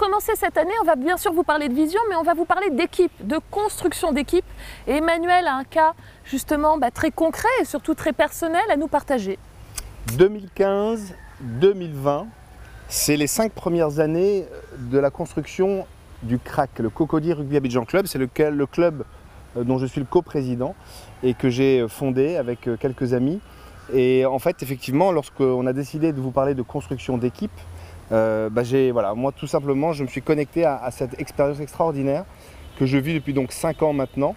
commencer cette année, on va bien sûr vous parler de vision, mais on va vous parler d'équipe, de construction d'équipe. Et Emmanuel a un cas justement bah, très concret et surtout très personnel à nous partager. 2015-2020, c'est les cinq premières années de la construction du CRAC, le Cocody Rugby Abidjan Club. C'est le, club euh, dont je suis le coprésident et que j'ai fondé avec euh, quelques amis. Et en fait, effectivement, lorsqu'on a décidé de vous parler de construction d'équipe, euh, bah, voilà, moi tout simplement, je me suis connecté à, cette expérience extraordinaire que je vis depuis donc 5 ans maintenant,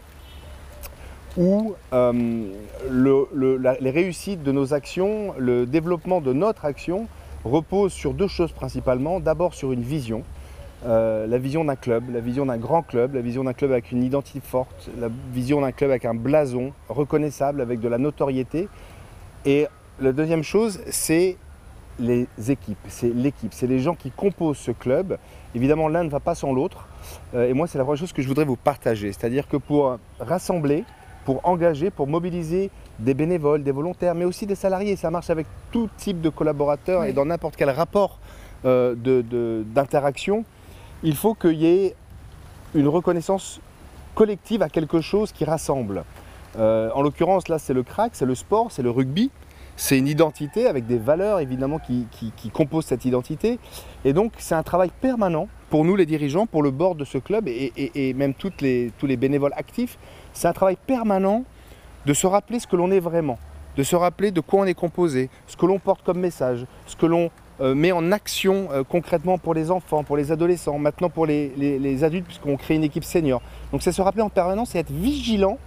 où les réussites de nos actions, le développement de notre action repose sur deux choses principalement. D'abord sur une vision, euh, la vision d'un club, la vision d'un grand club, la vision d'un club avec une identité forte, la vision d'un club avec un blason reconnaissable, avec de la notoriété. Et la deuxième chose, c'est les équipes, c'est l'équipe, c'est les gens qui composent ce club. Évidemment, l'un ne va pas sans l'autre. Euh, et moi, c'est la première chose que je voudrais vous partager. C'est-à-dire que pour rassembler, pour engager, pour mobiliser des bénévoles, des volontaires, mais aussi des salariés, ça marche avec tout type de collaborateurs et dans n'importe quel rapport euh, d'interaction, il faut qu'il y ait une reconnaissance collective à quelque chose qui rassemble. Euh, en l'occurrence, là, c'est le crack, c'est le sport, c'est le rugby. C'est une identité avec des valeurs évidemment qui, composent cette identité. Et donc, c'est un travail permanent pour nous, les dirigeants, pour le board de ce club et, même toutes les, tous les bénévoles actifs. C'est un travail permanent de se rappeler ce que l'on est vraiment, de se rappeler de quoi on est composé, ce que l'on porte comme message, ce que l'on euh, met en action euh, concrètement pour les enfants, pour les adolescents, maintenant pour les, adultes, puisqu'on crée une équipe senior. Donc c'est se rappeler en permanence et être vigilant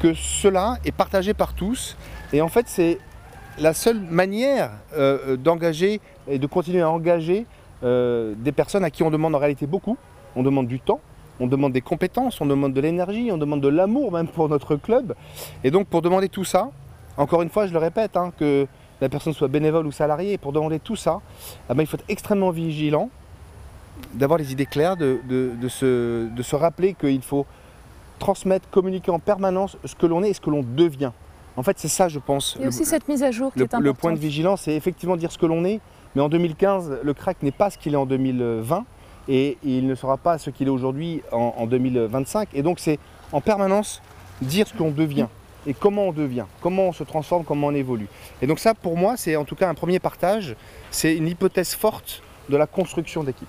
que cela est partagé par tous. Et en fait, c'est la seule manière euh, d'engager et de continuer à engager des personnes à qui on demande en réalité beaucoup. On demande du temps, on demande des compétences, on demande de l'énergie, on demande de l'amour même pour notre club. Et donc pour demander tout ça, encore une fois, je le répète, hein, que la personne soit bénévole ou salariée. Pour demander tout ça, eh ben, il faut être extrêmement vigilant, d'avoir les idées claires, de se rappeler qu'il faut transmettre, communiquer en permanence ce que l'on est et ce que l'on devient. En fait, c'est ça, je pense. Il y a aussi cette mise à jour qui le, est importante. Le point de vigilance, c'est effectivement dire ce que l'on est, mais en 2015, le crack n'est pas ce qu'il est en 2020 et il ne sera pas ce qu'il est aujourd'hui en, en 2025. Et donc, c'est en permanence dire ce que l'on devient et comment on devient, comment on se transforme, comment on évolue. Et donc ça, pour moi, c'est en tout cas un premier partage, c'est une hypothèse forte de la construction d'équipe.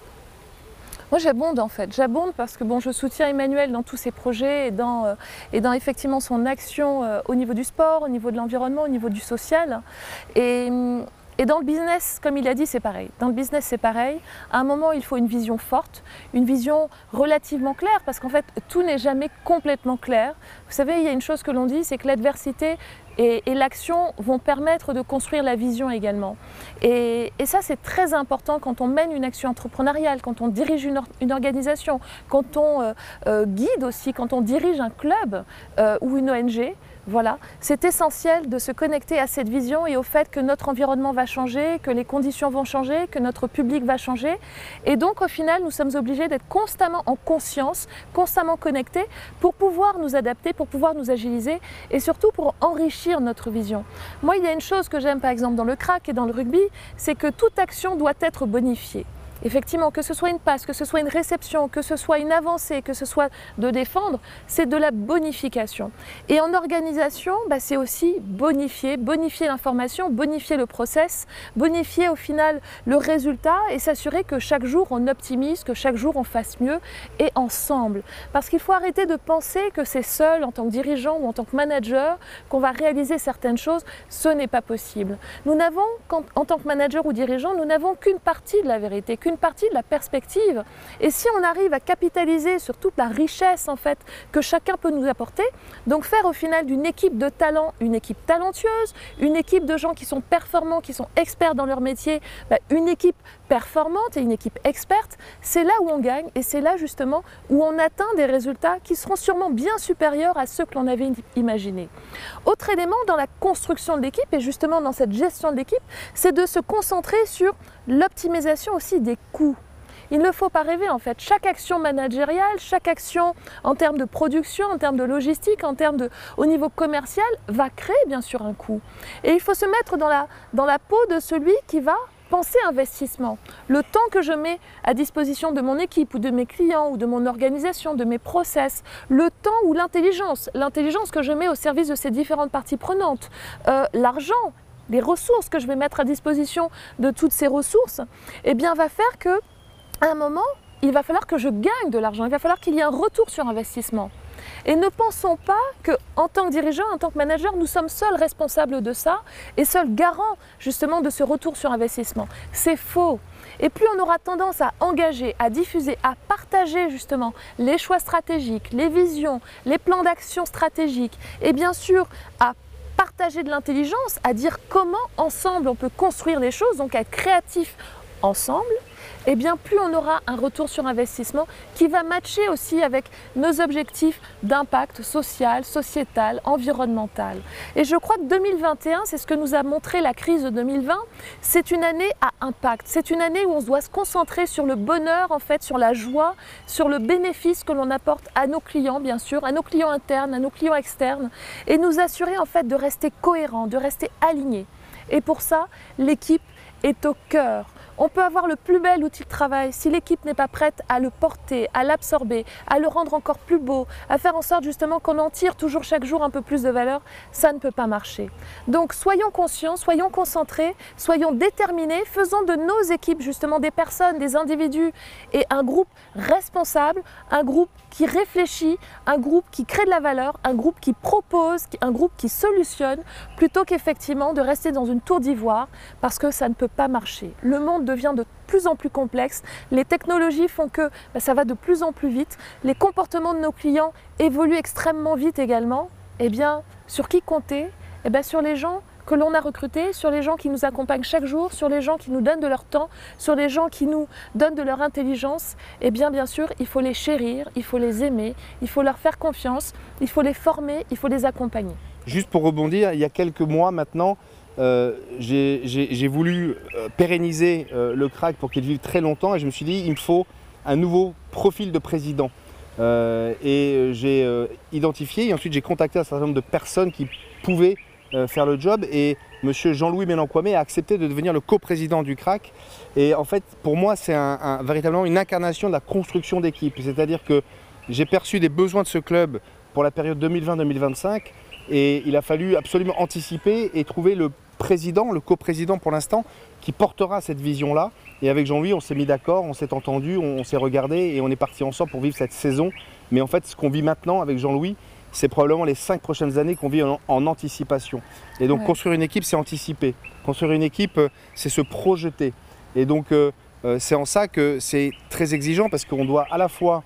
Moi j'abonde en fait, j'abonde parce que bon, je soutiens Emmanuel dans tous ses projets et dans, euh, effectivement son action euh, au niveau du sport, au niveau de l'environnement, au niveau du social. Et, hum, et dans le business, comme il a dit, c'est pareil. Dans le business, c'est pareil. À un moment, il faut une vision forte, une vision relativement claire, parce qu'en fait, tout n'est jamais complètement clair. Vous savez, il y a une chose que l'on dit, c'est que l'adversité et, l'action vont permettre de construire la vision également. Et, ça, c'est très important quand on mène une action entrepreneuriale, quand on dirige une, organisation, quand on euh, euh, guide aussi, quand on dirige un club euh, ou une ONG. Voilà, c'est essentiel de se connecter à cette vision et au fait que notre environnement va changer, que les conditions vont changer, que notre public va changer. Et donc au final, nous sommes obligés d'être constamment en conscience, constamment connectés pour pouvoir nous adapter, pour pouvoir nous agiliser et surtout pour enrichir notre vision. Moi, il y a une chose que j'aime par exemple dans le crack et dans le rugby, c'est que toute action doit être bonifiée. Effectivement, que ce soit une passe, que ce soit une réception, que ce soit une avancée, que ce soit de défendre, c'est de la bonification. Et en organisation, bah, c'est aussi bonifier, bonifier l'information, bonifier le process, bonifier au final le résultat et s'assurer que chaque jour on optimise, que chaque jour on fasse mieux et ensemble. Parce qu'il faut arrêter de penser que c'est seul en tant que dirigeant ou en tant que manager qu'on va réaliser certaines choses. Ce n'est pas possible. Nous n'avons, en tant que manager ou dirigeant, nous n'avons qu'une partie de la vérité, qu'une partie de la perspective. Et si on arrive à capitaliser sur toute la richesse en fait que chacun peut nous apporter, donc faire au final d'une équipe de talent une équipe talentueuse, une équipe de gens qui sont performants, qui sont experts dans leur métier, bah, une équipe performante et une équipe experte, c'est là où on gagne et c'est là justement où on atteint des résultats qui seront sûrement bien supérieurs à ceux que l'on avait imaginés. Autre élément dans la construction de l'équipe et justement dans cette gestion de l'équipe, c'est de se concentrer sur l'optimisation aussi des Il ne faut pas rêver en fait. Chaque action managériale, chaque action en termes de production, en termes de logistique, en termes de au niveau commercial va créer bien sûr un coût. Et il faut se mettre dans la, dans la peau de celui qui va penser investissement. Le temps que je mets à disposition de mon équipe ou de mes clients ou de mon organisation, de mes process, le temps ou l'intelligence, l'intelligence que je mets au service de ces différentes parties prenantes, euh, l'argent, les ressources que je vais mettre à disposition de toutes ces ressources, eh bien va faire que à un moment, il va falloir que je gagne de l'argent, il va falloir qu'il y ait un retour sur investissement. Et ne pensons pas qu'en tant que dirigeant, en tant que manager, nous sommes seuls responsables de ça et seuls garants justement de ce retour sur investissement. C'est faux. Et plus on aura tendance à engager, à diffuser, à partager justement les choix stratégiques, les visions, les plans d'action stratégiques et bien sûr à partager de l'intelligence, à dire comment ensemble on peut construire les choses, donc à être créatif ensemble, eh bien plus on aura un retour sur investissement qui va matcher aussi avec nos objectifs d'impact social, sociétal, environnemental. Et je crois que 2021, c'est ce que nous a montré la crise de 2020, c'est une année à impact. C'est une année où on doit se concentrer sur le bonheur, en fait, sur la joie, sur le bénéfice que l'on apporte à nos clients, bien sûr, à nos clients internes, à nos clients externes, et nous assurer en fait de rester cohérents, de rester alignés. Et pour ça, l'équipe est au cœur. On peut avoir le plus bel outil de travail si l'équipe n'est pas prête à le porter, à l'absorber, à le rendre encore plus beau, à faire en sorte justement qu'on en tire toujours chaque jour un peu plus de valeur, ça ne peut pas marcher. Donc soyons conscients, soyons concentrés, soyons déterminés, faisons de nos équipes justement des personnes, des individus et un groupe responsable, un groupe qui réfléchit, un groupe qui crée de la valeur, un groupe qui propose, un groupe qui solutionne, plutôt qu'effectivement de rester dans une tour d'ivoire parce que ça ne peut pas marcher. Le monde devient de plus en plus complexe, les technologies font que bah, ça va de plus en plus vite, les comportements de nos clients évoluent extrêmement vite également. Eh bien, sur qui compter? Eh bien, Sur les gens que l'on a recrutés, sur les gens qui nous accompagnent chaque jour, sur les gens qui nous donnent de leur temps, sur les gens qui nous donnent de leur intelligence, eh bien bien sûr, il faut les chérir, il faut les aimer, il faut leur faire confiance, il faut les former, il faut les accompagner. Juste pour rebondir, il y a quelques mois maintenant, euh, j'ai voulu euh, pérenniser euh, le crack pour qu'il vive très longtemps et je me suis dit il me faut un nouveau profil de président. et j'ai identifié et ensuite j'ai contacté un certain nombre de personnes qui pouvaient faire le job et monsieur Jean-Louis Mélenkwame a accepté de devenir le coprésident du crack. Et en fait, pour moi, c'est véritablement une incarnation de la construction d'équipe. C'est-à-dire que j'ai perçu des besoins de ce club pour la période 2020-2025 et il a fallu absolument anticiper et trouver le président, le coprésident pour l'instant, qui portera cette vision-là. Et avec Jean-Louis, on s'est mis d'accord, on s'est entendu, on, s'est regardé et on est parti ensemble pour vivre cette saison. Mais en fait, ce qu'on vit maintenant avec Jean-Louis, c'est probablement les cinq prochaines années qu'on vit en, anticipation. Et donc construire une équipe, c'est anticiper. Construire une équipe, euh, c'est se projeter. Et donc euh, euh, c'est en ça que c'est très exigeant parce qu'on doit à la fois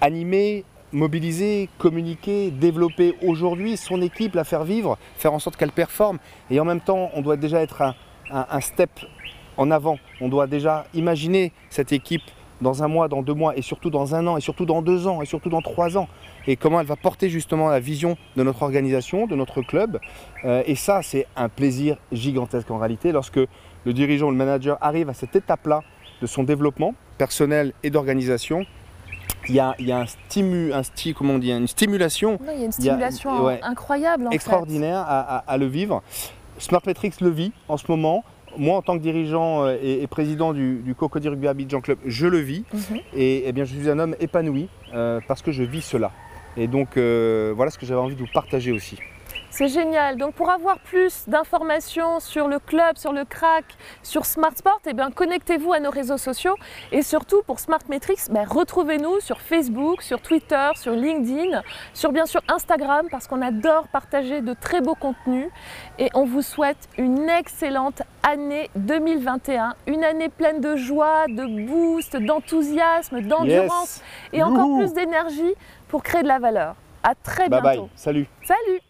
animer, mobiliser, communiquer, développer aujourd'hui son équipe, la faire vivre, faire en sorte qu'elle performe. Et en même temps, on doit déjà être un, step en avant. On doit déjà imaginer cette équipe dans un mois, dans deux mois, et surtout dans un an, et surtout dans deux ans, et surtout dans trois ans. Et comment elle va porter justement la vision de notre organisation, de notre club. Euh, et ça, c'est un plaisir gigantesque en réalité, lorsque le dirigeant, le manager arrive à cette étape-là de son développement personnel et d'organisation il y a, un stimu, un comment on dit, une stimulation. il y a une stimulation incroyable. extraordinaire À, le vivre. Smart Metrics le vit en ce moment. Moi, en tant que dirigeant euh, et, président du, du Cocody Rugby Abidjan Club, je le vis. Mhm. Et, eh bien, je suis un homme épanoui euh, parce que je vis cela. Et donc, euh, voilà ce que j'avais envie de vous partager aussi. C'est génial. Donc pour avoir plus d'informations sur le club, sur le crack, sur Smart Sport, eh bien connectez-vous à nos réseaux sociaux et surtout pour Smart Metrics, ben, retrouvez-nous sur Facebook, sur Twitter, sur LinkedIn, sur bien sûr Instagram parce qu'on adore partager de très beaux contenus et on vous souhaite une excellente année 2021, une année pleine de joie, de boost, d'enthousiasme, d'endurance et encore plus d'énergie pour créer de la valeur. À très bientôt. Bye bye. Salut. Salut.